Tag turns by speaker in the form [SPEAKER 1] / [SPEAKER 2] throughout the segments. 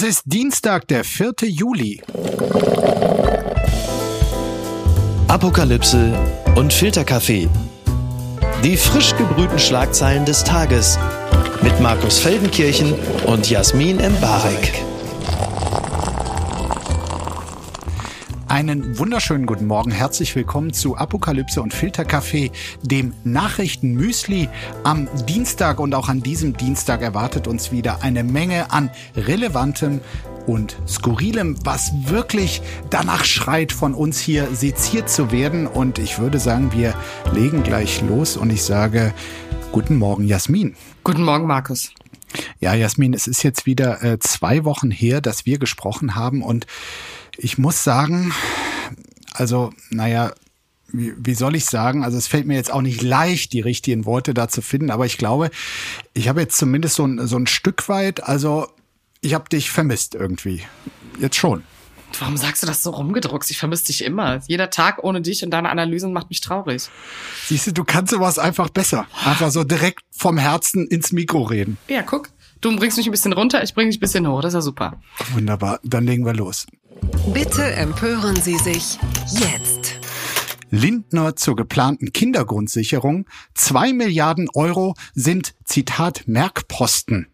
[SPEAKER 1] Es ist Dienstag, der 4. Juli.
[SPEAKER 2] Apokalypse und Filterkaffee. Die frisch gebrühten Schlagzeilen des Tages mit Markus Feldenkirchen und Jasmin Embarek.
[SPEAKER 1] Einen wunderschönen guten Morgen. Herzlich willkommen zu Apokalypse und Filterkaffee, dem Nachrichtenmüsli. Am Dienstag und auch an diesem Dienstag erwartet uns wieder eine Menge an relevantem und skurrilem, was wirklich danach schreit, von uns hier seziert zu werden. Und ich würde sagen, wir legen gleich los und ich sage guten Morgen, Jasmin.
[SPEAKER 3] Guten Morgen, Markus.
[SPEAKER 1] Ja, Jasmin, es ist jetzt wieder äh, zwei Wochen her, dass wir gesprochen haben und ich muss sagen, also, naja, wie, wie soll ich sagen? Also es fällt mir jetzt auch nicht leicht, die richtigen Worte da zu finden, aber ich glaube, ich habe jetzt zumindest so ein, so ein Stück weit, also ich habe dich vermisst irgendwie. Jetzt schon.
[SPEAKER 3] Warum sagst du das so rumgedruckt? Ich vermisse dich immer. Jeder Tag ohne dich und deine Analysen macht mich traurig.
[SPEAKER 1] Siehst du, du kannst sowas einfach besser. Einfach so direkt vom Herzen ins Mikro reden.
[SPEAKER 3] Ja, guck. Du bringst mich ein bisschen runter, ich bring dich ein bisschen hoch. Das ist ja super.
[SPEAKER 1] Wunderbar. Dann legen wir los.
[SPEAKER 4] Bitte empören Sie sich jetzt.
[SPEAKER 1] Lindner zur geplanten Kindergrundsicherung. Zwei Milliarden Euro sind, Zitat, Merkposten.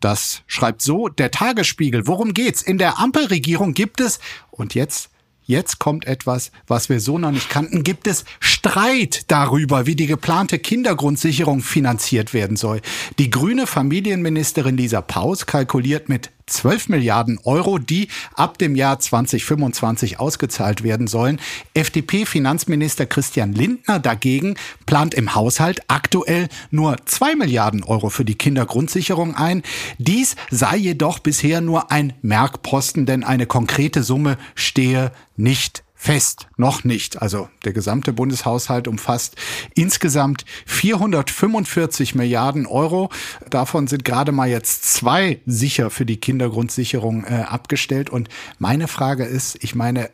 [SPEAKER 1] Das schreibt so der Tagesspiegel. Worum geht's? In der Ampelregierung gibt es, und jetzt Jetzt kommt etwas, was wir so noch nicht kannten. Gibt es Streit darüber, wie die geplante Kindergrundsicherung finanziert werden soll? Die grüne Familienministerin Lisa Paus kalkuliert mit 12 Milliarden Euro, die ab dem Jahr 2025 ausgezahlt werden sollen. FDP-Finanzminister Christian Lindner dagegen plant im Haushalt aktuell nur 2 Milliarden Euro für die Kindergrundsicherung ein. Dies sei jedoch bisher nur ein Merkposten, denn eine konkrete Summe stehe nicht fest, noch nicht. Also der gesamte Bundeshaushalt umfasst insgesamt 445 Milliarden Euro. Davon sind gerade mal jetzt zwei sicher für die Kindergrundsicherung äh, abgestellt. Und meine Frage ist, ich meine,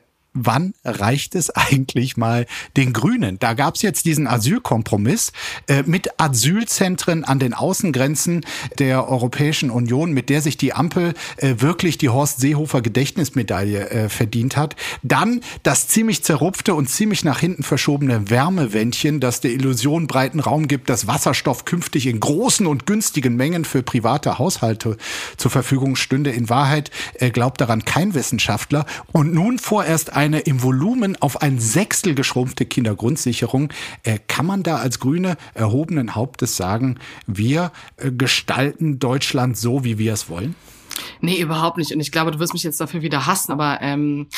[SPEAKER 1] wann reicht es eigentlich mal den Grünen? Da gab es jetzt diesen Asylkompromiss äh, mit Asylzentren an den Außengrenzen der Europäischen Union, mit der sich die Ampel äh, wirklich die Horst Seehofer Gedächtnismedaille äh, verdient hat. Dann das ziemlich zerrupfte und ziemlich nach hinten verschobene Wärmewändchen, das der Illusion breiten Raum gibt, dass Wasserstoff künftig in großen und günstigen Mengen für private Haushalte zur Verfügung stünde. In Wahrheit äh, glaubt daran kein Wissenschaftler. Und nun vorerst eine im Volumen auf ein Sechstel geschrumpfte Kindergrundsicherung. Äh, kann man da als Grüne erhobenen Hauptes sagen, wir äh, gestalten Deutschland so, wie wir es wollen?
[SPEAKER 3] Nee, überhaupt nicht. Und ich glaube, du wirst mich jetzt dafür wieder hassen, aber ähm,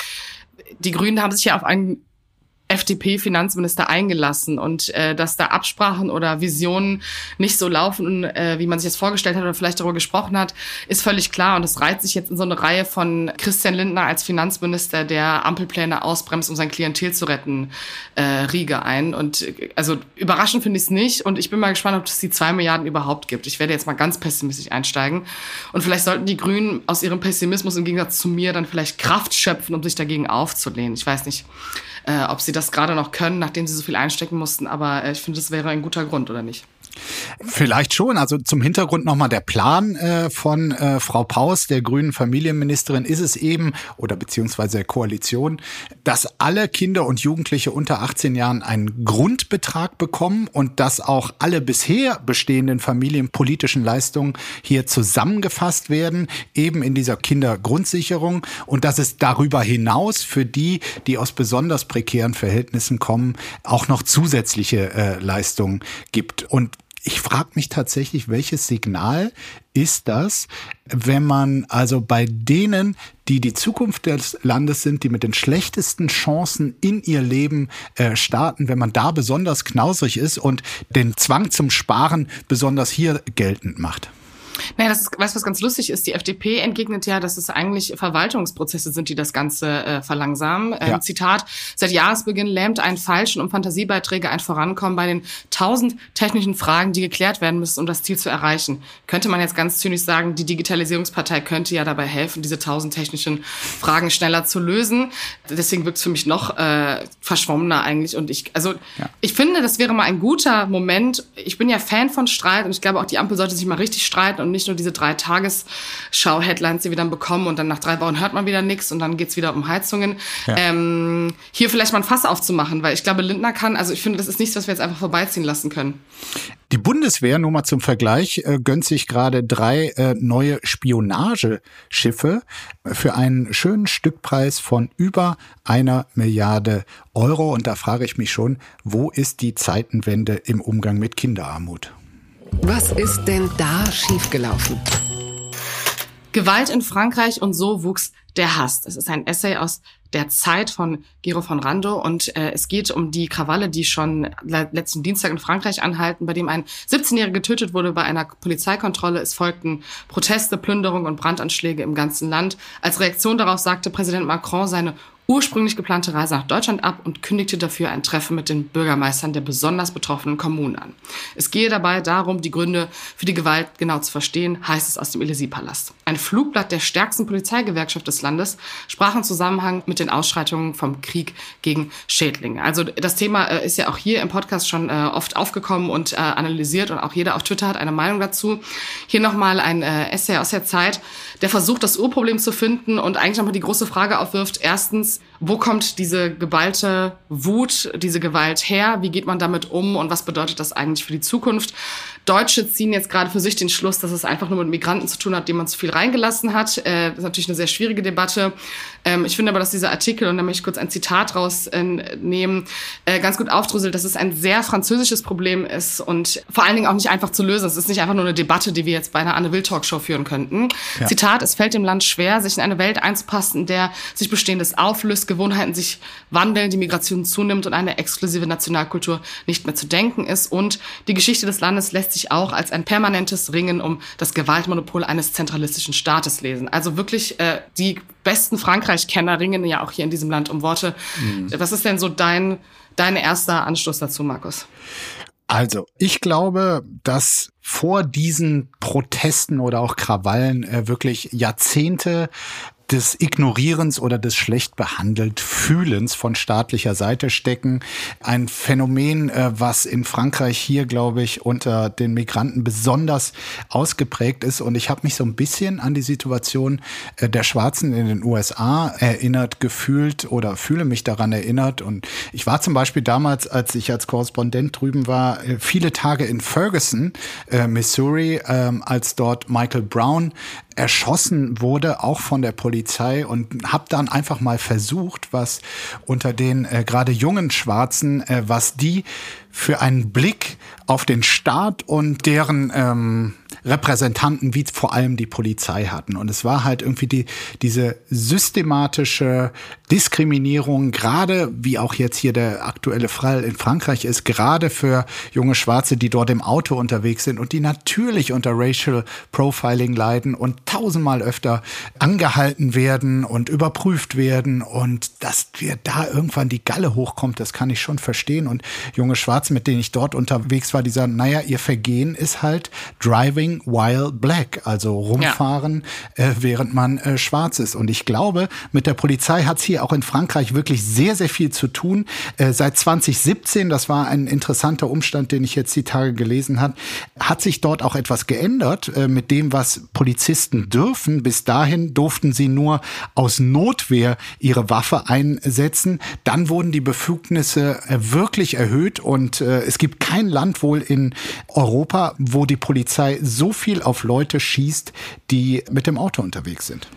[SPEAKER 3] die Grünen haben sich ja auf einen FDP-Finanzminister eingelassen und äh, dass da Absprachen oder Visionen nicht so laufen, äh, wie man sich das vorgestellt hat oder vielleicht darüber gesprochen hat, ist völlig klar. Und es reiht sich jetzt in so eine Reihe von Christian Lindner als Finanzminister, der Ampelpläne ausbremst, um sein Klientel zu retten, äh, Riege ein. Und äh, also überraschend finde ich es nicht. Und ich bin mal gespannt, ob es die zwei Milliarden überhaupt gibt. Ich werde jetzt mal ganz pessimistisch einsteigen. Und vielleicht sollten die Grünen aus ihrem Pessimismus im Gegensatz zu mir dann vielleicht Kraft schöpfen, um sich dagegen aufzulehnen. Ich weiß nicht äh, ob sie das gerade noch können, nachdem sie so viel einstecken mussten. Aber äh, ich finde, das wäre ein guter Grund, oder nicht?
[SPEAKER 1] Vielleicht schon. Also zum Hintergrund nochmal der Plan äh, von äh, Frau Paus, der grünen Familienministerin, ist es eben, oder beziehungsweise der Koalition, dass alle Kinder und Jugendliche unter 18 Jahren einen Grundbetrag bekommen und dass auch alle bisher bestehenden familienpolitischen Leistungen hier zusammengefasst werden, eben in dieser Kindergrundsicherung und dass es darüber hinaus für die, die aus besonders prekären Verhältnissen kommen, auch noch zusätzliche äh, Leistungen gibt. Und ich frage mich tatsächlich, welches Signal ist das, wenn man also bei denen, die die Zukunft des Landes sind, die mit den schlechtesten Chancen in ihr Leben äh, starten, wenn man da besonders knausrig ist und den Zwang zum Sparen besonders hier geltend macht?
[SPEAKER 3] Naja, das ist, weißt du, was ganz lustig ist? Die FDP entgegnet ja, dass es eigentlich Verwaltungsprozesse sind, die das Ganze äh, verlangsamen. Ähm, ja. Zitat, seit Jahresbeginn lähmt ein Falschen und Fantasiebeiträge ein Vorankommen bei den tausend technischen Fragen, die geklärt werden müssen, um das Ziel zu erreichen. Könnte man jetzt ganz zynisch sagen, die Digitalisierungspartei könnte ja dabei helfen, diese tausend technischen Fragen schneller zu lösen. Deswegen wirkt es für mich noch äh, verschwommener eigentlich. Und ich, also ja. ich finde, das wäre mal ein guter Moment. Ich bin ja Fan von Streit und ich glaube auch, die Ampel sollte sich mal richtig streiten halten und nicht nur diese drei Tagesschau-Headlines, die wir dann bekommen und dann nach drei Wochen hört man wieder nichts und dann geht's wieder um Heizungen. Ja. Ähm, hier vielleicht mal ein Fass aufzumachen, weil ich glaube, Lindner kann, also ich finde, das ist nichts, was wir jetzt einfach vorbeiziehen lassen können.
[SPEAKER 1] Die Bundeswehr, nur mal zum Vergleich, äh, gönnt sich gerade drei äh, neue Spionageschiffe für einen schönen Stückpreis von über einer Milliarde Euro. Und da frage ich mich schon, wo ist die Zeitenwende im Umgang mit Kinderarmut?
[SPEAKER 4] Was ist denn da schiefgelaufen?
[SPEAKER 3] Gewalt in Frankreich und so wuchs der Hass. Das ist ein Essay aus der Zeit von Gero von Rando und äh, es geht um die Krawalle, die schon letzten Dienstag in Frankreich anhalten, bei dem ein 17-Jähriger getötet wurde bei einer Polizeikontrolle. Es folgten Proteste, Plünderungen und Brandanschläge im ganzen Land. Als Reaktion darauf sagte Präsident Macron seine ursprünglich geplante Reise nach Deutschland ab und kündigte dafür ein Treffen mit den Bürgermeistern der besonders betroffenen Kommunen an. Es gehe dabei darum, die Gründe für die Gewalt genau zu verstehen, heißt es aus dem Élysée-Palast. Ein Flugblatt der stärksten Polizeigewerkschaft des Landes sprach im Zusammenhang mit den Ausschreitungen vom Krieg gegen Schädlinge. Also das Thema äh, ist ja auch hier im Podcast schon äh, oft aufgekommen und äh, analysiert und auch jeder auf Twitter hat eine Meinung dazu. Hier nochmal ein Essay aus der Zeit, der versucht, das Urproblem zu finden und eigentlich nochmal die große Frage aufwirft. Erstens, wo kommt diese geballte Wut, diese Gewalt her? Wie geht man damit um und was bedeutet das eigentlich für die Zukunft? Deutsche ziehen jetzt gerade für sich den Schluss, dass es einfach nur mit Migranten zu tun hat, die man zu viel reingelassen hat. Äh, das ist natürlich eine sehr schwierige Debatte. Ähm, ich finde aber, dass dieser Artikel, und da möchte ich kurz ein Zitat rausnehmen, äh, ganz gut aufdröselt, dass es ein sehr französisches Problem ist und vor allen Dingen auch nicht einfach zu lösen. Es ist nicht einfach nur eine Debatte, die wir jetzt bei einer Anne Will Talkshow führen könnten. Ja. Zitat, es fällt dem Land schwer, sich in eine Welt einzupassen, in der sich Bestehendes auflöst, Gewohnheiten sich wandeln, die Migration zunimmt und eine exklusive Nationalkultur nicht mehr zu denken ist. Und die Geschichte des Landes lässt sich auch als ein permanentes Ringen um das Gewaltmonopol eines zentralistischen Staates lesen. Also wirklich äh, die besten Frankreich-Kenner ringen ja auch hier in diesem Land um Worte. Mhm. Was ist denn so dein, dein erster Anstoß dazu, Markus?
[SPEAKER 1] Also, ich glaube, dass vor diesen Protesten oder auch Krawallen äh, wirklich Jahrzehnte des Ignorierens oder des schlecht behandelt Fühlens von staatlicher Seite stecken. Ein Phänomen, äh, was in Frankreich hier, glaube ich, unter den Migranten besonders ausgeprägt ist. Und ich habe mich so ein bisschen an die Situation äh, der Schwarzen in den USA erinnert, gefühlt oder fühle mich daran erinnert. Und ich war zum Beispiel damals, als ich als Korrespondent drüben war, äh, viele Tage in Ferguson, Missouri, ähm, als dort Michael Brown erschossen wurde, auch von der Polizei und habe dann einfach mal versucht, was unter den äh, gerade jungen Schwarzen, äh, was die für einen Blick auf den Staat und deren ähm, Repräsentanten, wie vor allem die Polizei hatten. Und es war halt irgendwie die, diese systematische Diskriminierung, gerade wie auch jetzt hier der aktuelle Fall in Frankreich ist, gerade für junge Schwarze, die dort im Auto unterwegs sind und die natürlich unter Racial Profiling leiden und tausendmal öfter angehalten werden und überprüft werden. Und dass wir da irgendwann die Galle hochkommt, das kann ich schon verstehen. Und junge Schwarze, mit denen ich dort unterwegs war, die sagen, naja, ihr Vergehen ist halt Driving while black, also rumfahren, ja. äh, während man äh, schwarz ist. Und ich glaube, mit der Polizei hat es hier auch in Frankreich wirklich sehr, sehr viel zu tun. Äh, seit 2017, das war ein interessanter Umstand, den ich jetzt die Tage gelesen habe, hat sich dort auch etwas geändert äh, mit dem, was Polizisten dürfen. Bis dahin durften sie nur aus Notwehr ihre Waffe einsetzen. Dann wurden die Befugnisse äh, wirklich erhöht und äh, es gibt kein Land wohl in Europa, wo die Polizei so viel auf Leute schießt, die mit dem Auto unterwegs sind.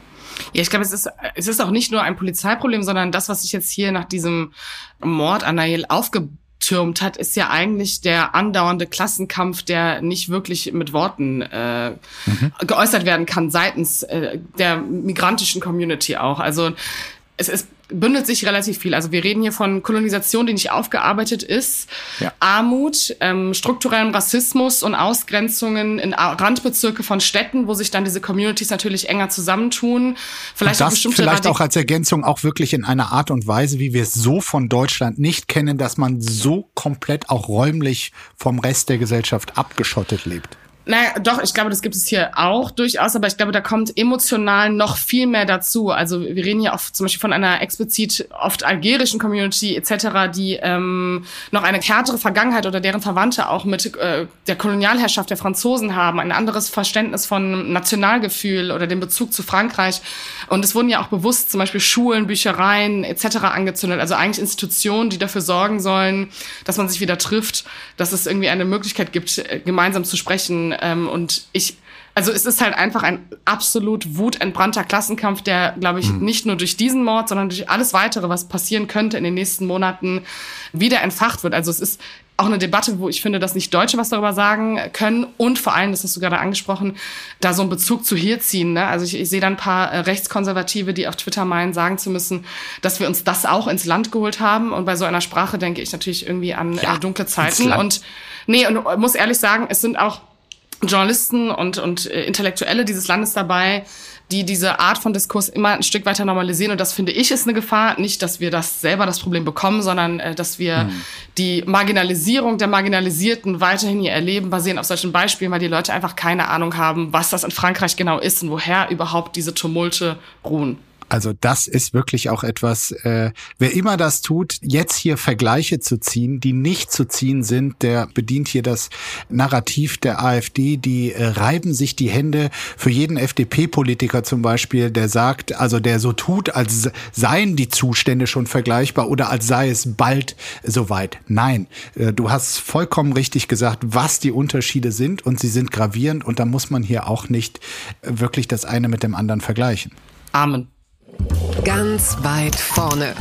[SPEAKER 3] Ja, ich glaube, es ist, es ist auch nicht nur ein Polizeiproblem, sondern das, was sich jetzt hier nach diesem Mord an Nail aufgetürmt hat, ist ja eigentlich der andauernde Klassenkampf, der nicht wirklich mit Worten äh, mhm. geäußert werden kann seitens äh, der migrantischen Community auch. Also es ist bündelt sich relativ viel. Also wir reden hier von Kolonisation, die nicht aufgearbeitet ist, ja. Armut, ähm, strukturellem Rassismus und Ausgrenzungen in Randbezirke von Städten, wo sich dann diese Communities natürlich enger zusammentun.
[SPEAKER 1] Vielleicht und das auch bestimmte vielleicht auch als Ergänzung auch wirklich in einer Art und Weise, wie wir es so von Deutschland nicht kennen, dass man so komplett auch räumlich vom Rest der Gesellschaft abgeschottet lebt.
[SPEAKER 3] Naja, doch, ich glaube, das gibt es hier auch durchaus, aber ich glaube, da kommt emotional noch viel mehr dazu. Also wir reden hier oft zum Beispiel von einer explizit oft algerischen Community etc., die ähm, noch eine härtere Vergangenheit oder deren Verwandte auch mit äh, der Kolonialherrschaft der Franzosen haben, ein anderes Verständnis von Nationalgefühl oder dem Bezug zu Frankreich. Und es wurden ja auch bewusst zum Beispiel Schulen, Büchereien etc. angezündet, also eigentlich Institutionen, die dafür sorgen sollen, dass man sich wieder trifft, dass es irgendwie eine Möglichkeit gibt, gemeinsam zu sprechen ähm, und ich, also es ist halt einfach ein absolut wutentbrannter Klassenkampf, der, glaube ich, mhm. nicht nur durch diesen Mord, sondern durch alles weitere, was passieren könnte in den nächsten Monaten, wieder entfacht wird. Also es ist auch eine Debatte, wo ich finde, dass nicht Deutsche was darüber sagen können und vor allem, das hast du gerade angesprochen, da so einen Bezug zu hier ziehen. Ne? Also ich, ich sehe da ein paar äh, Rechtskonservative, die auf Twitter meinen, sagen zu müssen, dass wir uns das auch ins Land geholt haben. Und bei so einer Sprache denke ich natürlich irgendwie an ja, äh, dunkle Zeiten. Und nee, und muss ehrlich sagen, es sind auch Journalisten und, und äh, Intellektuelle dieses Landes dabei, die diese Art von Diskurs immer ein Stück weiter normalisieren. Und das finde ich ist eine Gefahr. Nicht, dass wir das selber das Problem bekommen, sondern äh, dass wir mhm. die Marginalisierung der Marginalisierten weiterhin hier erleben, basierend auf solchen Beispielen, weil die Leute einfach keine Ahnung haben, was das in Frankreich genau ist und woher überhaupt diese Tumulte ruhen.
[SPEAKER 1] Also das ist wirklich auch etwas, äh, wer immer das tut, jetzt hier Vergleiche zu ziehen, die nicht zu ziehen sind, der bedient hier das Narrativ der AfD, die äh, reiben sich die Hände für jeden FDP-Politiker zum Beispiel, der sagt, also der so tut, als seien die Zustände schon vergleichbar oder als sei es bald soweit. Nein, äh, du hast vollkommen richtig gesagt, was die Unterschiede sind und sie sind gravierend und da muss man hier auch nicht äh, wirklich das eine mit dem anderen vergleichen.
[SPEAKER 3] Amen.
[SPEAKER 4] Ganz weit vorne.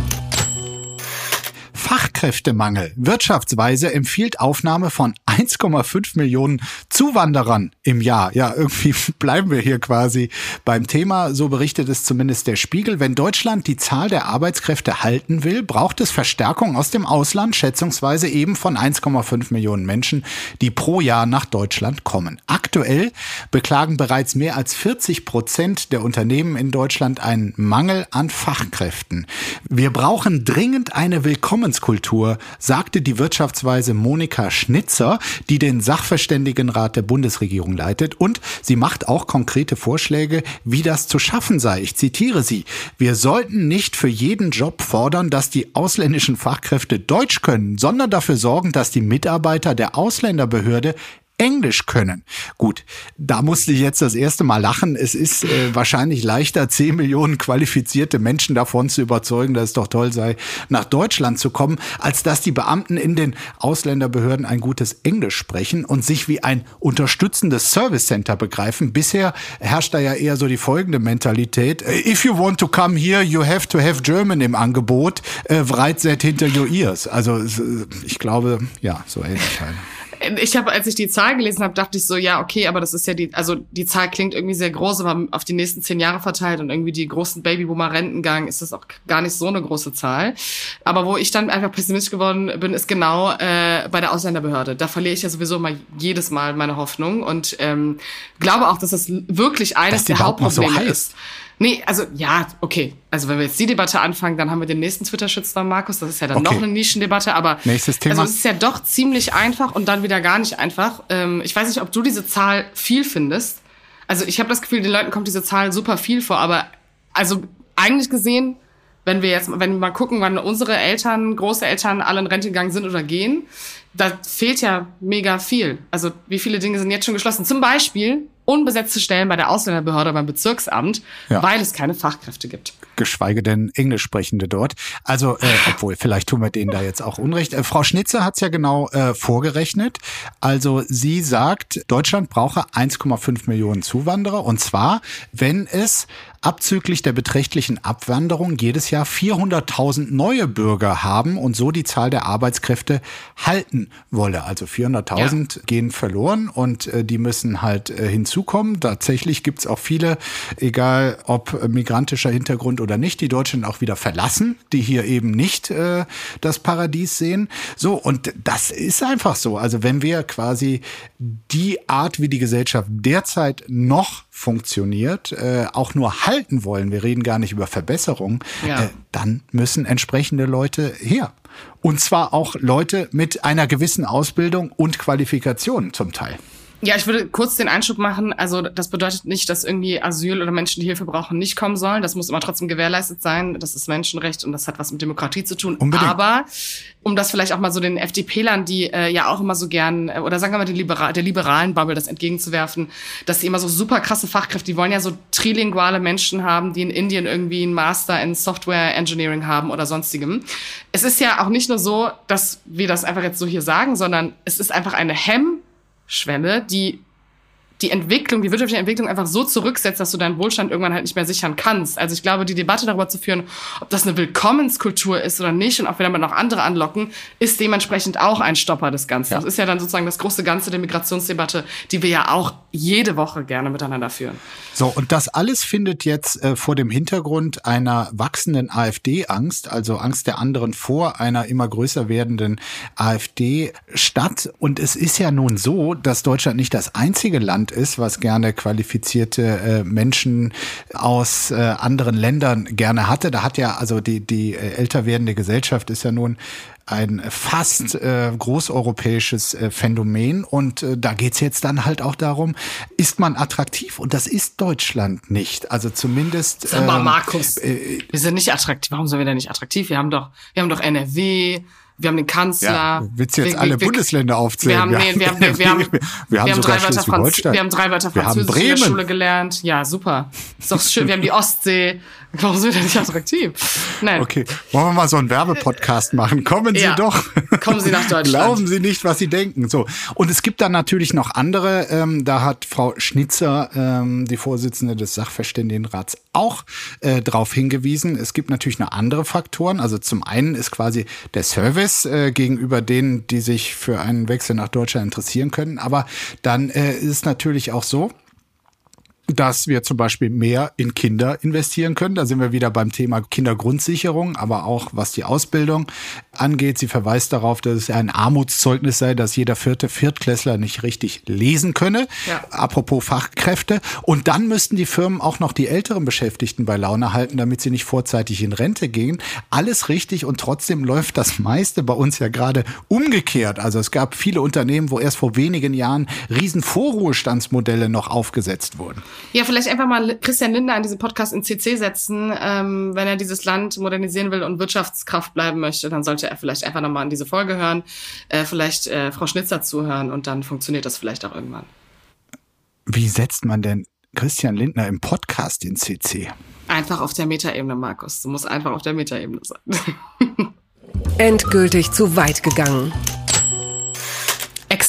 [SPEAKER 1] Fachkräftemangel. Wirtschaftsweise empfiehlt Aufnahme von 1,5 Millionen Zuwanderern im Jahr. Ja, irgendwie bleiben wir hier quasi beim Thema. So berichtet es zumindest der Spiegel. Wenn Deutschland die Zahl der Arbeitskräfte halten will, braucht es Verstärkung aus dem Ausland, schätzungsweise eben von 1,5 Millionen Menschen, die pro Jahr nach Deutschland kommen. Aktuell beklagen bereits mehr als 40 Prozent der Unternehmen in Deutschland einen Mangel an Fachkräften. Wir brauchen dringend eine Willkommens Unternehmenskultur, sagte die Wirtschaftsweise Monika Schnitzer, die den Sachverständigenrat der Bundesregierung leitet. Und sie macht auch konkrete Vorschläge, wie das zu schaffen sei. Ich zitiere sie. Wir sollten nicht für jeden Job fordern, dass die ausländischen Fachkräfte Deutsch können, sondern dafür sorgen, dass die Mitarbeiter der Ausländerbehörde Englisch können. Gut, da musste ich jetzt das erste Mal lachen. Es ist äh, wahrscheinlich leichter, 10 Millionen qualifizierte Menschen davon zu überzeugen, dass es doch toll sei, nach Deutschland zu kommen, als dass die Beamten in den Ausländerbehörden ein gutes Englisch sprechen und sich wie ein unterstützendes Service Center begreifen. Bisher herrscht da ja eher so die folgende Mentalität. If you want to come here, you have to have German im Angebot. Äh, right set hinter your ears. Also ich glaube, ja, so ähnlich halt
[SPEAKER 3] ich habe, als ich die Zahl gelesen habe, dachte ich so, ja, okay, aber das ist ja die, also die Zahl klingt irgendwie sehr groß, aber auf die nächsten zehn Jahre verteilt und irgendwie die großen Babyboomer-Rentengang ist das auch gar nicht so eine große Zahl. Aber wo ich dann einfach pessimistisch geworden bin, ist genau äh, bei der Ausländerbehörde. Da verliere ich ja sowieso mal jedes Mal meine Hoffnung und ähm, glaube auch, dass das wirklich eines der Hauptprobleme so ist. Nee, also ja, okay. Also wenn wir jetzt die Debatte anfangen, dann haben wir den nächsten Twitter-Shitstorm, Markus. Das ist ja dann okay. noch eine Nischendebatte, aber
[SPEAKER 1] Nächstes Thema.
[SPEAKER 3] also es ist ja doch ziemlich einfach und dann wieder gar nicht einfach. Ähm, ich weiß nicht, ob du diese Zahl viel findest. Also ich habe das Gefühl, den Leuten kommt diese Zahl super viel vor, aber also eigentlich gesehen, wenn wir jetzt, wenn wir mal gucken, wann unsere Eltern, Großeltern alle in Rente gegangen sind oder gehen, da fehlt ja mega viel. Also wie viele Dinge sind jetzt schon geschlossen? Zum Beispiel unbesetzte Stellen bei der Ausländerbehörde beim Bezirksamt, ja. weil es keine Fachkräfte gibt.
[SPEAKER 1] Geschweige denn Englischsprechende dort. Also, äh, obwohl, vielleicht tun wir denen da jetzt auch Unrecht. Äh, Frau Schnitzer hat es ja genau äh, vorgerechnet. Also sie sagt, Deutschland brauche 1,5 Millionen Zuwanderer. Und zwar, wenn es abzüglich der beträchtlichen Abwanderung jedes Jahr 400.000 neue Bürger haben und so die Zahl der Arbeitskräfte halten wolle. Also 400.000 ja. gehen verloren und äh, die müssen halt äh, hinzukommen. Tatsächlich gibt's auch viele, egal ob migrantischer Hintergrund oder nicht, die Deutschland auch wieder verlassen, die hier eben nicht äh, das Paradies sehen. So, und das ist einfach so. Also wenn wir quasi die Art, wie die Gesellschaft derzeit noch funktioniert, äh, auch nur halten wollen, wir reden gar nicht über Verbesserung, ja. äh, dann müssen entsprechende Leute her. Und zwar auch Leute mit einer gewissen Ausbildung und Qualifikation zum Teil.
[SPEAKER 3] Ja, ich würde kurz den Einschub machen. Also das bedeutet nicht, dass irgendwie Asyl oder Menschen, die Hilfe brauchen, nicht kommen sollen. Das muss immer trotzdem gewährleistet sein. Das ist Menschenrecht und das hat was mit Demokratie zu tun.
[SPEAKER 1] Unbedingt.
[SPEAKER 3] Aber um das vielleicht auch mal so den FDP-Lern, die äh, ja auch immer so gern, äh, oder sagen wir mal die Libera der liberalen Bubble, das entgegenzuwerfen, dass sie immer so super krasse Fachkräfte, die wollen ja so trilinguale Menschen haben, die in Indien irgendwie einen Master in Software Engineering haben oder sonstigem. Es ist ja auch nicht nur so, dass wir das einfach jetzt so hier sagen, sondern es ist einfach eine Hemm Schwelle, die die Entwicklung, die wirtschaftliche Entwicklung einfach so zurücksetzt, dass du deinen Wohlstand irgendwann halt nicht mehr sichern kannst. Also ich glaube, die Debatte darüber zu führen, ob das eine Willkommenskultur ist oder nicht und ob wir damit noch andere anlocken, ist dementsprechend auch ein Stopper des Ganzen. Ja. Das ist ja dann sozusagen das große Ganze der Migrationsdebatte, die wir ja auch jede Woche gerne miteinander führen.
[SPEAKER 1] So, und das alles findet jetzt äh, vor dem Hintergrund einer wachsenden AfD-Angst, also Angst der anderen vor einer immer größer werdenden AfD statt. Und es ist ja nun so, dass Deutschland nicht das einzige Land ist, was gerne qualifizierte äh, Menschen aus äh, anderen Ländern gerne hatte. Da hat ja also die, die äh, älter werdende Gesellschaft ist ja nun ein fast äh, großeuropäisches äh, Phänomen. Und äh, da geht's jetzt dann halt auch darum, ist man attraktiv? Und das ist Deutschland nicht. Also zumindest.
[SPEAKER 3] Sag mal, ähm, Markus, äh, wir sind nicht attraktiv. Warum sind wir denn nicht attraktiv? Wir haben doch, wir haben doch NRW, wir haben den Kanzler. Ja,
[SPEAKER 1] willst du jetzt wir, alle wir, Bundesländer aufzählen?
[SPEAKER 3] Wir haben, nee, wir haben, wir, wir, haben, wir haben, wir haben drei Wörter Franz wir haben drei Wörter Französisch in der Schule gelernt. Ja, super. Ist doch schön. Wir haben die Ostsee. Warum sind wir nicht attraktiv?
[SPEAKER 1] Nein. Okay. Wollen wir mal so einen Werbepodcast machen? Kommen Sie ja. doch.
[SPEAKER 3] Kommen Sie nach Deutschland.
[SPEAKER 1] Glauben Sie nicht, was Sie denken. So. Und es gibt dann natürlich noch andere. Ähm, da hat Frau Schnitzer, ähm, die Vorsitzende des Sachverständigenrats, auch äh, darauf hingewiesen. Es gibt natürlich noch andere Faktoren. Also zum einen ist quasi der Service äh, gegenüber denen, die sich für einen Wechsel nach Deutschland interessieren können. Aber dann äh, ist natürlich auch so, dass wir zum Beispiel mehr in Kinder investieren können. Da sind wir wieder beim Thema Kindergrundsicherung, aber auch was die Ausbildung angeht. Sie verweist darauf, dass es ein Armutszeugnis sei, dass jeder vierte Viertklässler nicht richtig lesen könne. Ja. Apropos Fachkräfte. Und dann müssten die Firmen auch noch die älteren Beschäftigten bei Laune halten, damit sie nicht vorzeitig in Rente gehen. Alles richtig und trotzdem läuft das meiste bei uns ja gerade umgekehrt. Also es gab viele Unternehmen, wo erst vor wenigen Jahren riesen Vorruhestandsmodelle noch aufgesetzt wurden.
[SPEAKER 3] Ja, vielleicht einfach mal Christian Lindner an diesen Podcast in CC setzen. Ähm, wenn er dieses Land modernisieren will und Wirtschaftskraft bleiben möchte, dann sollte er vielleicht einfach nochmal an diese Folge hören, äh, vielleicht äh, Frau Schnitzer zuhören und dann funktioniert das vielleicht auch irgendwann.
[SPEAKER 1] Wie setzt man denn Christian Lindner im Podcast in CC?
[SPEAKER 3] Einfach auf der Metaebene, Markus. Du musst einfach auf der Metaebene sein.
[SPEAKER 4] Endgültig zu weit gegangen.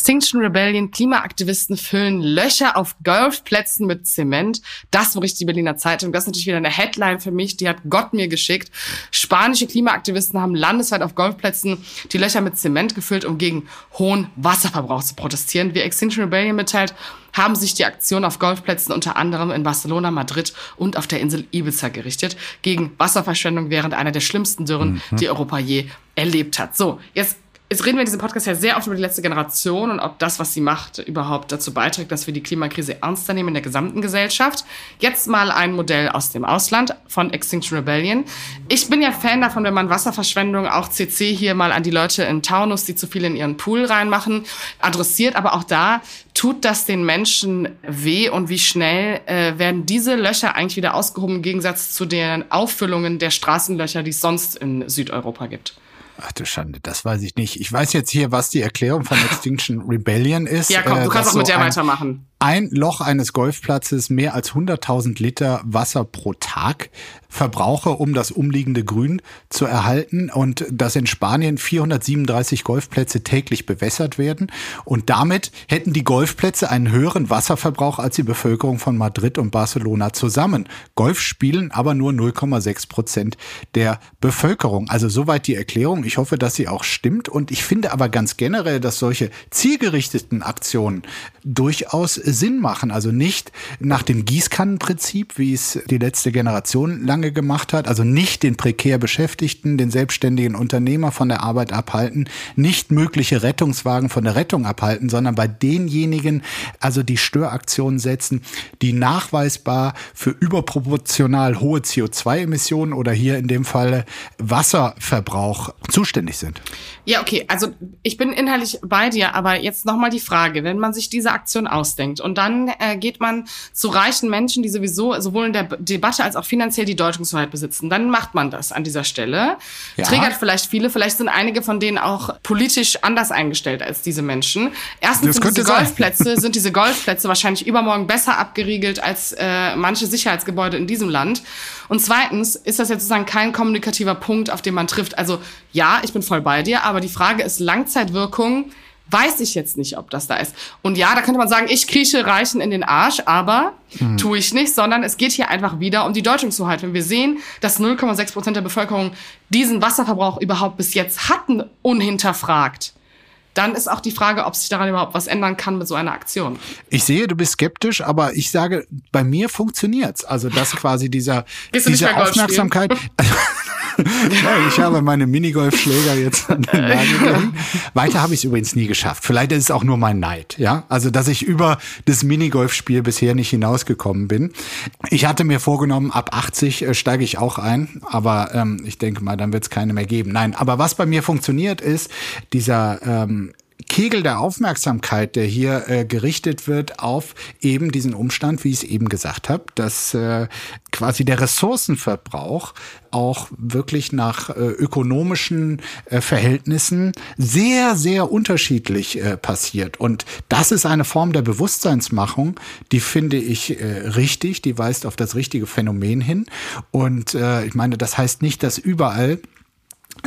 [SPEAKER 3] Extinction Rebellion, Klimaaktivisten füllen Löcher auf Golfplätzen mit Zement. Das berichtet die Berliner Zeitung. Das ist natürlich wieder eine Headline für mich, die hat Gott mir geschickt. Spanische Klimaaktivisten haben landesweit auf Golfplätzen die Löcher mit Zement gefüllt, um gegen hohen Wasserverbrauch zu protestieren. Wie Extinction Rebellion mitteilt, haben sich die Aktionen auf Golfplätzen unter anderem in Barcelona, Madrid und auf der Insel Ibiza gerichtet gegen Wasserverschwendung während einer der schlimmsten Dürren, mhm. die Europa je erlebt hat. So, jetzt Jetzt reden wir in diesem Podcast ja sehr oft über die letzte Generation und ob das, was sie macht, überhaupt dazu beiträgt, dass wir die Klimakrise ernster nehmen in der gesamten Gesellschaft. Jetzt mal ein Modell aus dem Ausland von Extinction Rebellion. Ich bin ja Fan davon, wenn man Wasserverschwendung, auch CC hier mal an die Leute in Taunus, die zu viel in ihren Pool reinmachen, adressiert. Aber auch da tut das den Menschen weh und wie schnell äh, werden diese Löcher eigentlich wieder ausgehoben im Gegensatz zu den Auffüllungen der Straßenlöcher, die es sonst in Südeuropa gibt?
[SPEAKER 1] Ach du Schande, das weiß ich nicht. Ich weiß jetzt hier, was die Erklärung von Extinction Rebellion ist.
[SPEAKER 3] Ja, komm, du äh, kannst auch mit der weitermachen
[SPEAKER 1] ein Loch eines Golfplatzes mehr als 100.000 Liter Wasser pro Tag verbrauche, um das umliegende Grün zu erhalten und dass in Spanien 437 Golfplätze täglich bewässert werden und damit hätten die Golfplätze einen höheren Wasserverbrauch als die Bevölkerung von Madrid und Barcelona zusammen. Golf spielen aber nur 0,6 Prozent der Bevölkerung. Also soweit die Erklärung. Ich hoffe, dass sie auch stimmt und ich finde aber ganz generell, dass solche zielgerichteten Aktionen durchaus Sinn machen. Also nicht nach dem Gießkannenprinzip, wie es die letzte Generation lange gemacht hat. Also nicht den prekär Beschäftigten, den selbstständigen Unternehmer von der Arbeit abhalten, nicht mögliche Rettungswagen von der Rettung abhalten, sondern bei denjenigen, also die Störaktionen setzen, die nachweisbar für überproportional hohe CO2-Emissionen oder hier in dem Fall Wasserverbrauch zuständig sind.
[SPEAKER 3] Ja, okay. Also ich bin inhaltlich bei dir, aber jetzt nochmal die Frage, wenn man sich diese Aktion ausdenkt und dann äh, geht man zu reichen Menschen, die sowieso sowohl in der Debatte als auch finanziell die Deutungshoheit besitzen, dann macht man das an dieser Stelle. Ja. Triggert vielleicht viele, vielleicht sind einige von denen auch politisch anders eingestellt als diese Menschen. Erstens sind diese Golfplätze, sind diese Golfplätze wahrscheinlich übermorgen besser abgeriegelt als äh, manche Sicherheitsgebäude in diesem Land. Und zweitens ist das jetzt sozusagen kein kommunikativer Punkt, auf den man trifft. Also ja, ich bin voll bei dir, aber die Frage ist Langzeitwirkung. Weiß ich jetzt nicht, ob das da ist. Und ja, da könnte man sagen, ich krieche Reichen in den Arsch, aber mhm. tue ich nicht, sondern es geht hier einfach wieder um die Deutungshoheit. Wenn wir sehen, dass 0,6 Prozent der Bevölkerung diesen Wasserverbrauch überhaupt bis jetzt hatten, unhinterfragt, dann ist auch die Frage, ob sich daran überhaupt was ändern kann mit so einer Aktion.
[SPEAKER 1] Ich sehe, du bist skeptisch, aber ich sage, bei mir funktioniert's. Also dass quasi dieser diese Aufmerksamkeit. ja, ich habe meine Minigolfschläger jetzt an den Nagel gehängt. Weiter habe ich es übrigens nie geschafft. Vielleicht ist es auch nur mein Neid, ja. Also, dass ich über das Minigolfspiel bisher nicht hinausgekommen bin. Ich hatte mir vorgenommen, ab 80 äh, steige ich auch ein, aber ähm, ich denke mal, dann wird es keine mehr geben. Nein, aber was bei mir funktioniert, ist dieser ähm, Kegel der Aufmerksamkeit, der hier äh, gerichtet wird auf eben diesen Umstand, wie ich es eben gesagt habe, dass äh, quasi der Ressourcenverbrauch auch wirklich nach äh, ökonomischen äh, Verhältnissen sehr, sehr unterschiedlich äh, passiert. Und das ist eine Form der Bewusstseinsmachung, die finde ich äh, richtig, die weist auf das richtige Phänomen hin. Und äh, ich meine, das heißt nicht, dass überall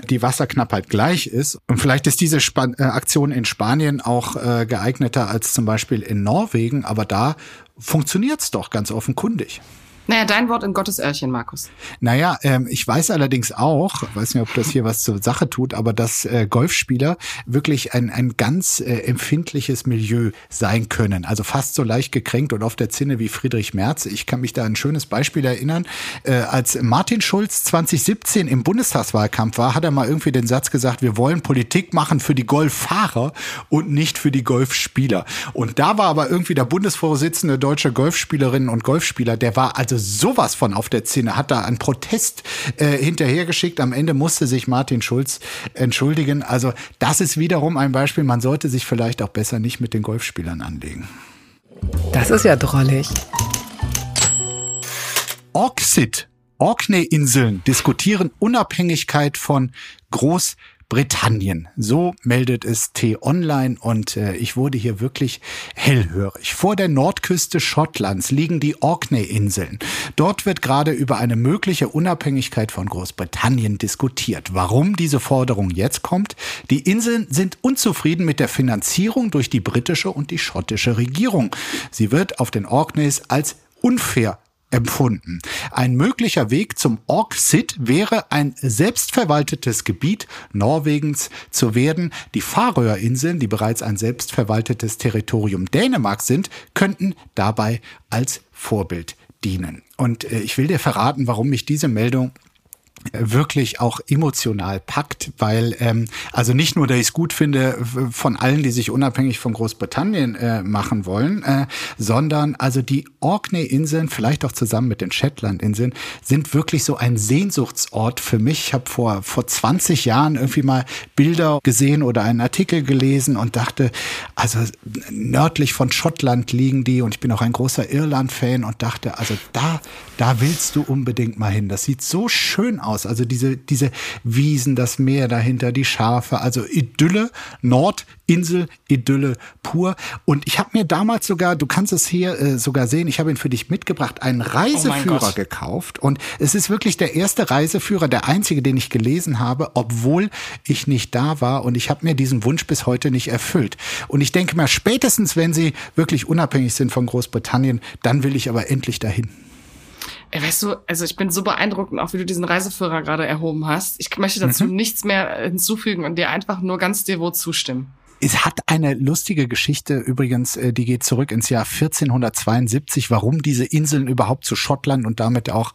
[SPEAKER 1] die Wasserknappheit gleich ist. Und vielleicht ist diese Span äh, Aktion in Spanien auch äh, geeigneter als zum Beispiel in Norwegen, aber da funktioniert's doch ganz offenkundig.
[SPEAKER 3] Naja, dein Wort in Gottes Öhrchen, Markus.
[SPEAKER 1] Naja, ähm, ich weiß allerdings auch, weiß nicht, ob das hier was zur Sache tut, aber dass äh, Golfspieler wirklich ein, ein ganz äh, empfindliches Milieu sein können. Also fast so leicht gekränkt und auf der Zinne wie Friedrich Merz. Ich kann mich da ein schönes Beispiel erinnern. Äh, als Martin Schulz 2017 im Bundestagswahlkampf war, hat er mal irgendwie den Satz gesagt, wir wollen Politik machen für die Golffahrer und nicht für die Golfspieler. Und da war aber irgendwie der Bundesvorsitzende deutscher Golfspielerinnen und Golfspieler, der war also sowas von auf der Zinne, hat da einen Protest äh, hinterhergeschickt. Am Ende musste sich Martin Schulz entschuldigen. Also das ist wiederum ein Beispiel, man sollte sich vielleicht auch besser nicht mit den Golfspielern anlegen.
[SPEAKER 4] Das ist ja drollig.
[SPEAKER 1] Oxid, Orkney-Inseln diskutieren Unabhängigkeit von Groß Britannien. So meldet es T-Online und äh, ich wurde hier wirklich hellhörig. Vor der Nordküste Schottlands liegen die Orkney-Inseln. Dort wird gerade über eine mögliche Unabhängigkeit von Großbritannien diskutiert. Warum diese Forderung jetzt kommt? Die Inseln sind unzufrieden mit der Finanzierung durch die britische und die schottische Regierung. Sie wird auf den Orkneys als unfair empfunden. Ein möglicher Weg zum Orksid wäre ein selbstverwaltetes Gebiet Norwegens zu werden. Die Färöerinseln, die bereits ein selbstverwaltetes Territorium Dänemarks sind, könnten dabei als Vorbild dienen. Und äh, ich will dir verraten, warum mich diese Meldung wirklich auch emotional packt, weil ähm, also nicht nur, dass ich es gut finde von allen, die sich unabhängig von Großbritannien äh, machen wollen, äh, sondern also die Orkney-Inseln, vielleicht auch zusammen mit den Shetland-Inseln, sind wirklich so ein Sehnsuchtsort für mich. Ich habe vor vor 20 Jahren irgendwie mal Bilder gesehen oder einen Artikel gelesen und dachte, also nördlich von Schottland liegen die und ich bin auch ein großer Irland-Fan und dachte, also da da willst du unbedingt mal hin. Das sieht so schön aus aus. Also diese, diese Wiesen, das Meer dahinter, die Schafe, also Idylle, Nordinsel, Idylle pur. Und ich habe mir damals sogar, du kannst es hier äh, sogar sehen, ich habe ihn für dich mitgebracht, einen Reiseführer oh gekauft. Und es ist wirklich der erste Reiseführer, der einzige, den ich gelesen habe, obwohl ich nicht da war. Und ich habe mir diesen Wunsch bis heute nicht erfüllt. Und ich denke mal, spätestens, wenn sie wirklich unabhängig sind von Großbritannien, dann will ich aber endlich dahin.
[SPEAKER 3] Ey, weißt du, also ich bin so beeindruckend, auch wie du diesen Reiseführer gerade erhoben hast. Ich möchte dazu mhm. nichts mehr hinzufügen und dir einfach nur ganz devot zustimmen.
[SPEAKER 1] Es hat eine lustige Geschichte übrigens, äh, die geht zurück ins Jahr 1472, warum diese Inseln überhaupt zu Schottland und damit auch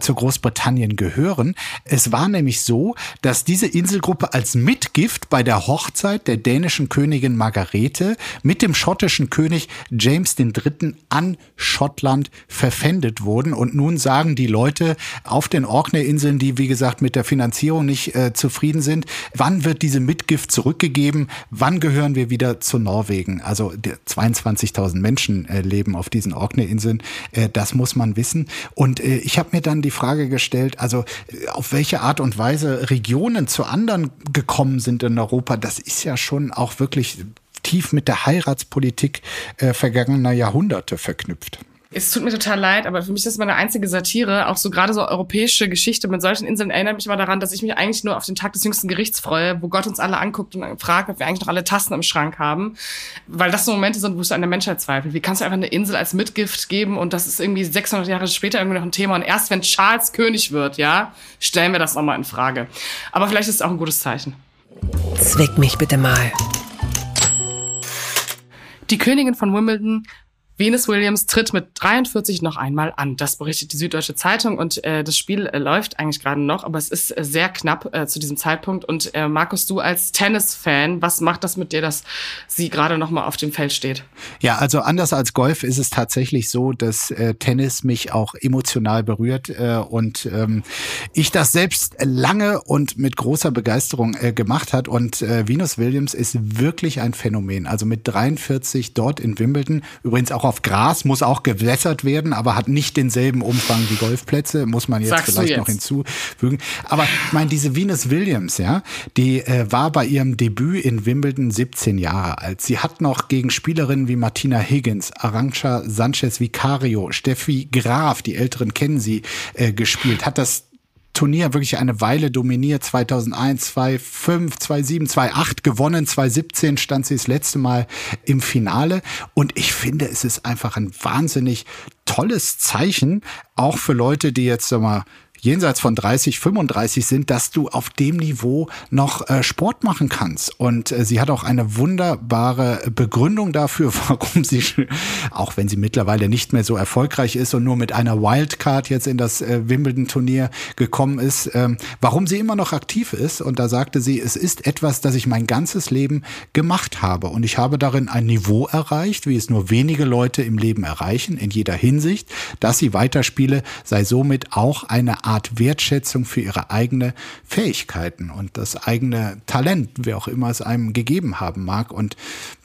[SPEAKER 1] zu Großbritannien gehören. Es war nämlich so, dass diese Inselgruppe als Mitgift bei der Hochzeit der dänischen Königin Margarete mit dem schottischen König James III. an Schottland verpfändet wurden. Und nun sagen die Leute auf den Orkney-Inseln, die wie gesagt mit der Finanzierung nicht äh, zufrieden sind, wann wird diese Mitgift zurückgegeben? Wann gehören wir wieder zu Norwegen? Also 22.000 Menschen äh, leben auf diesen Orkney-Inseln. Äh, das muss man wissen. Und äh, ich habe mir dann die Frage gestellt, also auf welche Art und Weise Regionen zu anderen gekommen sind in Europa, das ist ja schon auch wirklich tief mit der Heiratspolitik vergangener Jahrhunderte verknüpft.
[SPEAKER 3] Es tut mir total leid, aber für mich ist das meine einzige Satire. Auch so gerade so europäische Geschichte mit solchen Inseln erinnert mich immer daran, dass ich mich eigentlich nur auf den Tag des jüngsten Gerichts freue, wo Gott uns alle anguckt und fragt, ob wir eigentlich noch alle Tassen im Schrank haben. Weil das so Momente sind, wo es an der Menschheit zweifelt. Wie kannst du einfach eine Insel als Mitgift geben und das ist irgendwie 600 Jahre später irgendwie noch ein Thema und erst wenn Charles König wird, ja, stellen wir das nochmal in Frage. Aber vielleicht ist es auch ein gutes Zeichen.
[SPEAKER 4] Zwick mich bitte mal.
[SPEAKER 3] Die Königin von Wimbledon Venus Williams tritt mit 43 noch einmal an. Das berichtet die Süddeutsche Zeitung und äh, das Spiel äh, läuft eigentlich gerade noch, aber es ist äh, sehr knapp äh, zu diesem Zeitpunkt. Und äh, Markus, du als Tennis-Fan, was macht das mit dir, dass sie gerade noch mal auf dem Feld steht?
[SPEAKER 1] Ja, also anders als Golf ist es tatsächlich so, dass äh, Tennis mich auch emotional berührt äh, und ähm, ich das selbst lange und mit großer Begeisterung äh, gemacht hat. Und äh, Venus Williams ist wirklich ein Phänomen. Also mit 43 dort in Wimbledon, übrigens auch auch auf Gras, muss auch gewässert werden, aber hat nicht denselben Umfang wie Golfplätze, muss man jetzt Sagst vielleicht jetzt? noch hinzufügen. Aber ich meine, diese Venus Williams, ja, die äh, war bei ihrem Debüt in Wimbledon 17 Jahre alt. Sie hat noch gegen Spielerinnen wie Martina Higgins, Arantxa Sanchez Vicario, Steffi Graf, die Älteren kennen sie, äh, gespielt, hat das Turnier wirklich eine Weile dominiert. 2001, 2005, 2007, 2008 gewonnen. 2017 stand sie das letzte Mal im Finale. Und ich finde, es ist einfach ein wahnsinnig tolles Zeichen, auch für Leute, die jetzt sag mal jenseits von 30, 35 sind, dass du auf dem Niveau noch äh, Sport machen kannst. Und äh, sie hat auch eine wunderbare Begründung dafür, warum sie, auch wenn sie mittlerweile nicht mehr so erfolgreich ist und nur mit einer Wildcard jetzt in das äh, Wimbledon-Turnier gekommen ist, ähm, warum sie immer noch aktiv ist. Und da sagte sie, es ist etwas, das ich mein ganzes Leben gemacht habe. Und ich habe darin ein Niveau erreicht, wie es nur wenige Leute im Leben erreichen, in jeder Hinsicht, dass sie weiterspiele, sei somit auch eine Art Art Wertschätzung für ihre eigene Fähigkeiten und das eigene Talent, wer auch immer es einem gegeben haben mag. Und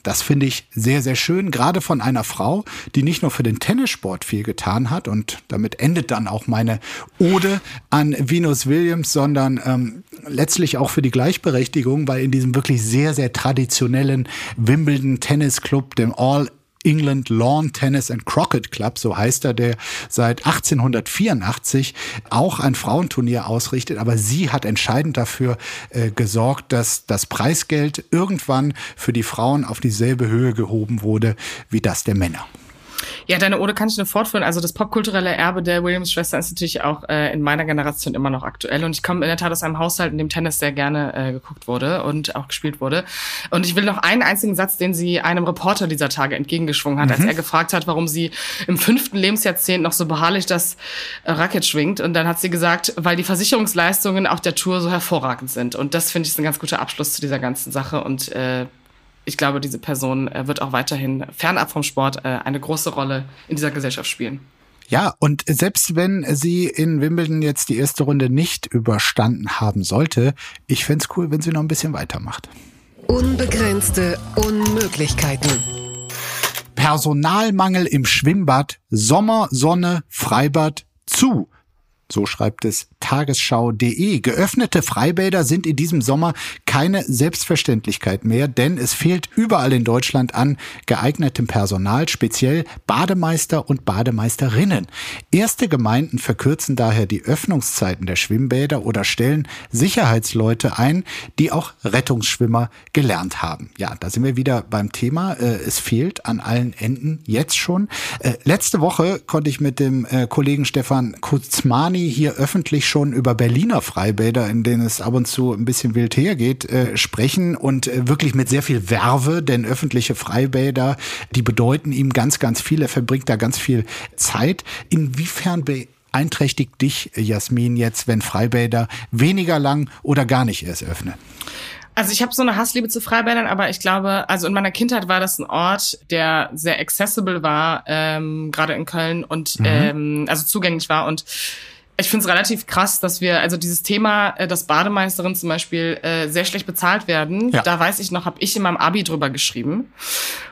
[SPEAKER 1] das finde ich sehr, sehr schön, gerade von einer Frau, die nicht nur für den Tennissport viel getan hat und damit endet dann auch meine Ode an Venus Williams, sondern ähm, letztlich auch für die Gleichberechtigung, weil in diesem wirklich sehr, sehr traditionellen Wimbledon Tennis Club, dem All England Lawn Tennis and Crockett Club, so heißt er, der seit 1884 auch ein Frauenturnier ausrichtet. Aber sie hat entscheidend dafür äh, gesorgt, dass das Preisgeld irgendwann für die Frauen auf dieselbe Höhe gehoben wurde wie das der Männer.
[SPEAKER 3] Ja, deine Ode kann ich nur fortführen. Also das popkulturelle Erbe der Williams-Schwester ist natürlich auch äh, in meiner Generation immer noch aktuell. Und ich komme in der Tat aus einem Haushalt, in dem Tennis sehr gerne äh, geguckt wurde und auch gespielt wurde. Und ich will noch einen einzigen Satz, den sie einem Reporter dieser Tage entgegengeschwungen hat, mhm. als er gefragt hat, warum sie im fünften Lebensjahrzehnt noch so beharrlich das äh, Racket schwingt. Und dann hat sie gesagt, weil die Versicherungsleistungen auf der Tour so hervorragend sind. Und das finde ich ist ein ganz guter Abschluss zu dieser ganzen Sache. Und äh, ich glaube, diese Person äh, wird auch weiterhin fernab vom Sport äh, eine große Rolle in dieser Gesellschaft spielen.
[SPEAKER 1] Ja, und selbst wenn sie in Wimbledon jetzt die erste Runde nicht überstanden haben sollte, ich fände es cool, wenn sie noch ein bisschen weitermacht.
[SPEAKER 4] Unbegrenzte Unmöglichkeiten.
[SPEAKER 1] Personalmangel im Schwimmbad, Sommer, Sonne, Freibad zu. So schreibt es tagesschau.de. Geöffnete Freibäder sind in diesem Sommer keine Selbstverständlichkeit mehr, denn es fehlt überall in Deutschland an geeignetem Personal, speziell Bademeister und Bademeisterinnen. Erste Gemeinden verkürzen daher die Öffnungszeiten der Schwimmbäder oder stellen Sicherheitsleute ein, die auch Rettungsschwimmer gelernt haben. Ja, da sind wir wieder beim Thema. Äh, es fehlt an allen Enden jetzt schon. Äh, letzte Woche konnte ich mit dem äh, Kollegen Stefan Kuzmani hier öffentlich schon über Berliner Freibäder, in denen es ab und zu ein bisschen wild hergeht, äh, sprechen und äh, wirklich mit sehr viel Werbe, denn öffentliche Freibäder, die bedeuten ihm ganz, ganz viel. Er verbringt da ganz viel Zeit. Inwiefern beeinträchtigt dich, Jasmin, jetzt, wenn Freibäder weniger lang oder gar nicht erst öffnen?
[SPEAKER 3] Also ich habe so eine Hassliebe zu Freibädern, aber ich glaube, also in meiner Kindheit war das ein Ort, der sehr accessible war, ähm, gerade in Köln und mhm. ähm, also zugänglich war und ich finde es relativ krass, dass wir, also dieses Thema, äh, dass Bademeisterin zum Beispiel äh, sehr schlecht bezahlt werden, ja. da weiß ich noch, habe ich in meinem Abi drüber geschrieben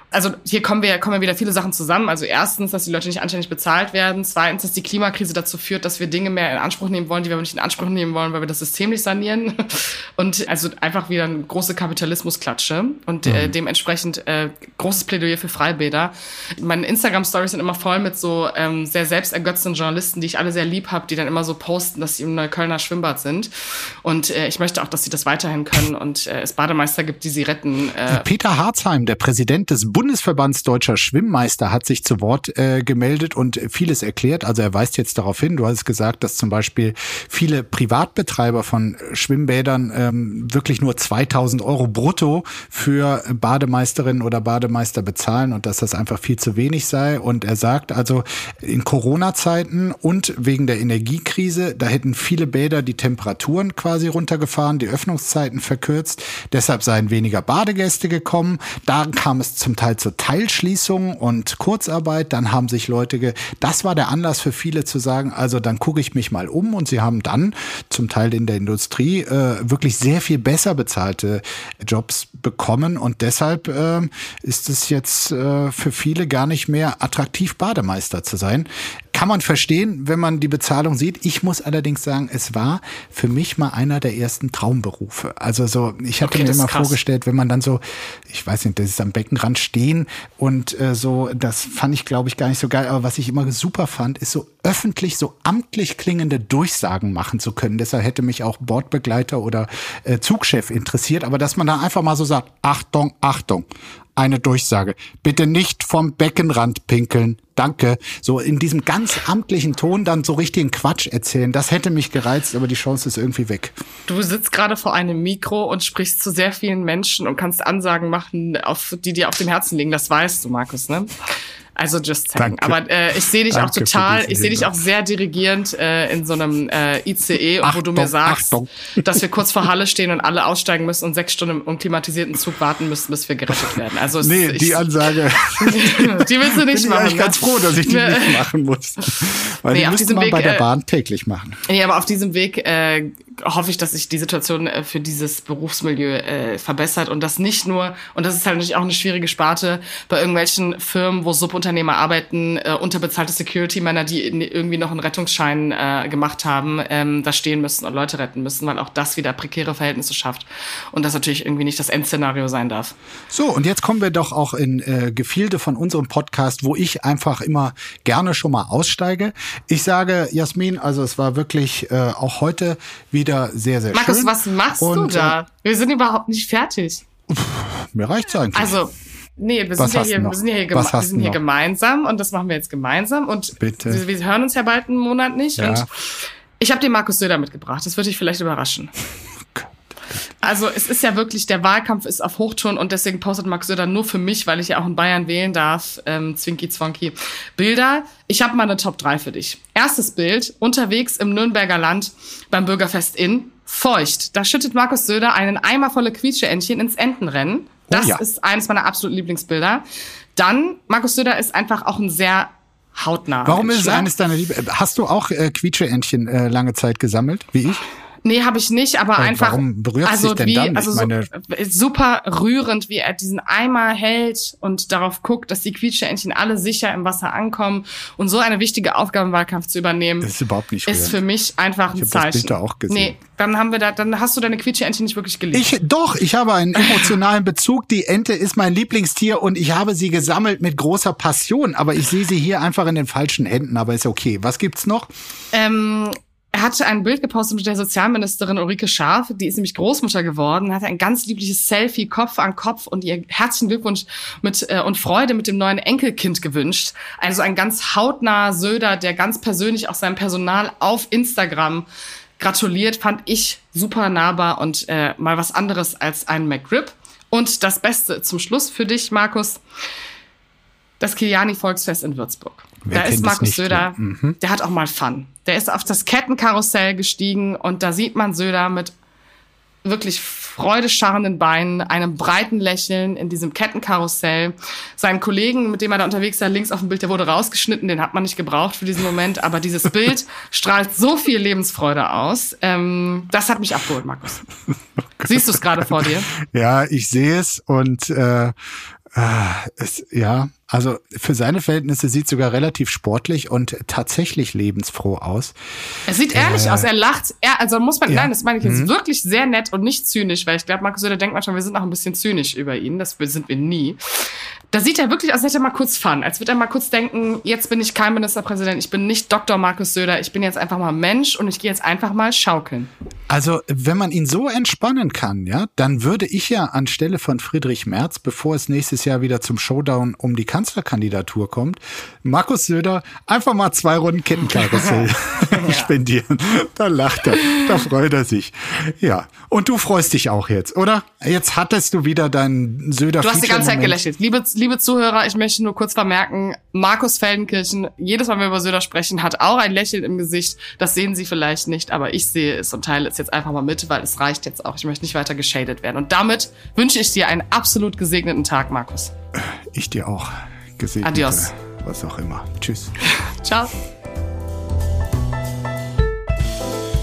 [SPEAKER 3] also hier kommen wir, kommen wieder viele Sachen zusammen. Also erstens, dass die Leute nicht anständig bezahlt werden. Zweitens, dass die Klimakrise dazu führt, dass wir Dinge mehr in Anspruch nehmen wollen, die wir nicht in Anspruch nehmen wollen, weil wir das System nicht sanieren. Und also einfach wieder eine große Kapitalismusklatsche. Und äh, mhm. äh, dementsprechend äh, großes Plädoyer für Freibäder. Meine Instagram-Stories sind immer voll mit so ähm, sehr selbstergötzenden Journalisten, die ich alle sehr lieb habe, die dann immer so posten, dass sie im Neuköllner Schwimmbad sind. Und äh, ich möchte auch, dass sie das weiterhin können und äh, es Bademeister gibt, die sie retten.
[SPEAKER 1] Äh, Peter Harzheim, der Präsident des Bundesverbands Deutscher Schwimmmeister hat sich zu Wort äh, gemeldet und vieles erklärt. Also er weist jetzt darauf hin, du hast gesagt, dass zum Beispiel viele Privatbetreiber von Schwimmbädern ähm, wirklich nur 2000 Euro brutto für Bademeisterinnen oder Bademeister bezahlen und dass das einfach viel zu wenig sei. Und er sagt also, in Corona-Zeiten und wegen der Energiekrise, da hätten viele Bäder die Temperaturen quasi runtergefahren, die Öffnungszeiten verkürzt. Deshalb seien weniger Badegäste gekommen. Da kam es zum Teil Teil zur Teilschließung und Kurzarbeit. Dann haben sich Leute, ge das war der Anlass für viele zu sagen, also dann gucke ich mich mal um und sie haben dann zum Teil in der Industrie äh, wirklich sehr viel besser bezahlte Jobs bekommen und deshalb äh, ist es jetzt äh, für viele gar nicht mehr attraktiv, Bademeister zu sein kann man verstehen, wenn man die Bezahlung sieht. Ich muss allerdings sagen, es war für mich mal einer der ersten Traumberufe. Also so, ich hatte okay, mir immer vorgestellt, wenn man dann so, ich weiß nicht, das ist am Beckenrand stehen und äh, so, das fand ich, glaube ich, gar nicht so geil. Aber was ich immer super fand, ist so öffentlich, so amtlich klingende Durchsagen machen zu können. Deshalb hätte mich auch Bordbegleiter oder äh, Zugchef interessiert. Aber dass man da einfach mal so sagt, Achtung, Achtung, eine Durchsage. Bitte nicht vom Beckenrand pinkeln. Danke. So in diesem ganz amtlichen Ton dann so richtigen Quatsch erzählen. Das hätte mich gereizt, aber die Chance ist irgendwie weg.
[SPEAKER 3] Du sitzt gerade vor einem Mikro und sprichst zu sehr vielen Menschen und kannst Ansagen machen, auf, die dir auf dem Herzen liegen. Das weißt du, Markus, ne? Also just saying. Danke. Aber äh, ich sehe dich Danke auch total, ich sehe dich auch sehr dirigierend äh, in so einem äh, ICE, Achtung, wo du mir sagst, Achtung. dass wir kurz vor Halle stehen und alle aussteigen müssen und sechs Stunden im klimatisierten Zug warten müssen, bis wir gerettet werden. Also
[SPEAKER 1] nee,
[SPEAKER 3] es,
[SPEAKER 1] die Ansage.
[SPEAKER 3] die willst du nicht
[SPEAKER 1] bin
[SPEAKER 3] machen.
[SPEAKER 1] Ich bin ne? ganz froh, dass ich die nicht machen muss. Weil nee, die müsste man Weg, bei der äh, Bahn täglich machen.
[SPEAKER 3] Nee, aber auf diesem Weg äh, hoffe ich, dass sich die Situation äh, für dieses Berufsmilieu äh, verbessert und das nicht nur, und das ist halt natürlich auch eine schwierige Sparte, bei irgendwelchen Firmen, wo Subunternehmer arbeiten, äh, unterbezahlte Security-Männer, die irgendwie noch einen Rettungsschein äh, gemacht haben, ähm, da stehen müssen und Leute retten müssen, weil auch das wieder prekäre Verhältnisse schafft und das natürlich irgendwie nicht das Endszenario sein darf.
[SPEAKER 1] So, und jetzt kommen wir doch auch in äh, Gefilde von unserem Podcast, wo ich einfach immer gerne schon mal aussteige. Ich sage, Jasmin, also es war wirklich äh, auch heute wieder wieder sehr, sehr
[SPEAKER 3] Markus,
[SPEAKER 1] schön.
[SPEAKER 3] Markus, was machst Und, du da? Äh, wir sind überhaupt nicht fertig.
[SPEAKER 1] Pff, mir reicht's eigentlich.
[SPEAKER 3] Also, nee, wir sind, ja hier, wir sind ja hier, geme wir sind hier gemeinsam und das machen wir jetzt gemeinsam. Und
[SPEAKER 1] Bitte.
[SPEAKER 3] Wir, wir hören uns ja bald einen Monat nicht. Ja. Und ich habe dir Markus Söder mitgebracht. Das würde dich vielleicht überraschen. Also es ist ja wirklich, der Wahlkampf ist auf Hochtouren und deswegen postet Max Söder nur für mich, weil ich ja auch in Bayern wählen darf, ähm, Zwinki Zwonki, Bilder. Ich habe mal eine Top 3 für dich. Erstes Bild, unterwegs im Nürnberger Land beim Bürgerfest in Feucht. Da schüttet Markus Söder einen Eimer volle Quietscheentchen ins Entenrennen. Das oh ja. ist eines meiner absoluten Lieblingsbilder. Dann, Markus Söder ist einfach auch ein sehr hautnah.
[SPEAKER 1] Warum Mensch, ist es ne? eines deiner Liebe? Hast du auch äh, Quietscheentchen äh, lange Zeit gesammelt, wie ich?
[SPEAKER 3] Nee, habe ich nicht, aber
[SPEAKER 1] Und
[SPEAKER 3] einfach.
[SPEAKER 1] Warum berührt also sich denn
[SPEAKER 3] wie,
[SPEAKER 1] dann?
[SPEAKER 3] Also so, super rührend, wie er diesen Eimer hält und darauf guckt, dass die Quietscheentchen alle sicher im Wasser ankommen. Und so eine wichtige Aufgabe im Wahlkampf zu übernehmen,
[SPEAKER 1] das ist überhaupt nicht
[SPEAKER 3] rührend. Ist für mich einfach ein
[SPEAKER 1] ich
[SPEAKER 3] Zeichen.
[SPEAKER 1] Das Bild da auch gesehen. Nee,
[SPEAKER 3] dann haben wir da, dann hast du deine Quietscheentchen nicht wirklich geliebt.
[SPEAKER 1] Ich, doch, ich habe einen emotionalen Bezug. Die Ente ist mein Lieblingstier und ich habe sie gesammelt mit großer Passion. Aber ich sehe sie hier einfach in den falschen Händen. Aber ist okay. Was gibt's noch?
[SPEAKER 3] Ähm, er hatte ein Bild gepostet mit der Sozialministerin Ulrike Scharf, die ist nämlich Großmutter geworden, hatte ein ganz liebliches Selfie Kopf an Kopf und ihr herzlichen Glückwunsch mit äh, und Freude mit dem neuen Enkelkind gewünscht. Also ein ganz hautnah Söder, der ganz persönlich auch sein Personal auf Instagram gratuliert, fand ich super nahbar und äh, mal was anderes als ein McRib. Und das Beste zum Schluss für dich, Markus, das Kiliani-Volksfest in Würzburg.
[SPEAKER 1] Wer
[SPEAKER 3] da ist Markus Söder,
[SPEAKER 1] ja. Mhm.
[SPEAKER 3] der hat auch mal Fun. Der ist auf das Kettenkarussell gestiegen und da sieht man Söder mit wirklich freudescharrenden Beinen, einem breiten Lächeln in diesem Kettenkarussell. Seinen Kollegen, mit dem er da unterwegs war, links auf dem Bild, der wurde rausgeschnitten, den hat man nicht gebraucht für diesen Moment, aber dieses Bild strahlt so viel Lebensfreude aus. Ähm, das hat mich abgeholt, Markus. Siehst du es gerade vor dir?
[SPEAKER 1] Ja, ich sehe es und äh, äh, es, ja, also für seine Verhältnisse sieht sogar relativ sportlich und tatsächlich lebensfroh aus.
[SPEAKER 3] Er sieht ehrlich
[SPEAKER 1] Äh,
[SPEAKER 3] aus, er lacht. Er, also muss man,
[SPEAKER 1] ja.
[SPEAKER 3] nein, das meine ich jetzt
[SPEAKER 1] Mhm.
[SPEAKER 3] wirklich sehr nett und nicht zynisch, weil ich glaube, Markus Söder denkt manchmal, wir sind noch ein bisschen zynisch über ihn. Das sind wir nie. Da sieht er wirklich aus, als hätte er mal kurz Fun. Als würde er mal kurz denken, jetzt bin ich kein Ministerpräsident, ich bin nicht Dr. Markus Söder, ich bin jetzt einfach mal Mensch und ich gehe jetzt einfach mal schaukeln.
[SPEAKER 1] Also, wenn man ihn so entspannen kann, ja, dann würde ich ja anstelle von Friedrich Merz, bevor es nächstes Jahr wieder zum Showdown um die Kanzlerkandidatur kommt, Markus Söder einfach mal zwei Runden Kettenkarussell spendieren. Da lacht er, da freut er sich. Ja, und du freust dich auch jetzt, oder? Jetzt hattest du wieder deinen Söder
[SPEAKER 3] Du hast die ganze Zeit gelächelt. Liebe, liebe Zuhörer, ich möchte nur kurz vermerken, Markus Feldenkirchen, jedes Mal, wenn wir über Söder sprechen, hat auch ein Lächeln im Gesicht. Das sehen Sie vielleicht nicht, aber ich sehe es und teile es jetzt einfach mal mit, weil es reicht jetzt auch. Ich möchte nicht weiter geschadet werden. Und damit wünsche ich dir einen absolut gesegneten Tag, Markus.
[SPEAKER 1] Ich dir auch. Gesegnet.
[SPEAKER 3] Adios.
[SPEAKER 1] Was auch immer. Tschüss.
[SPEAKER 3] Ciao.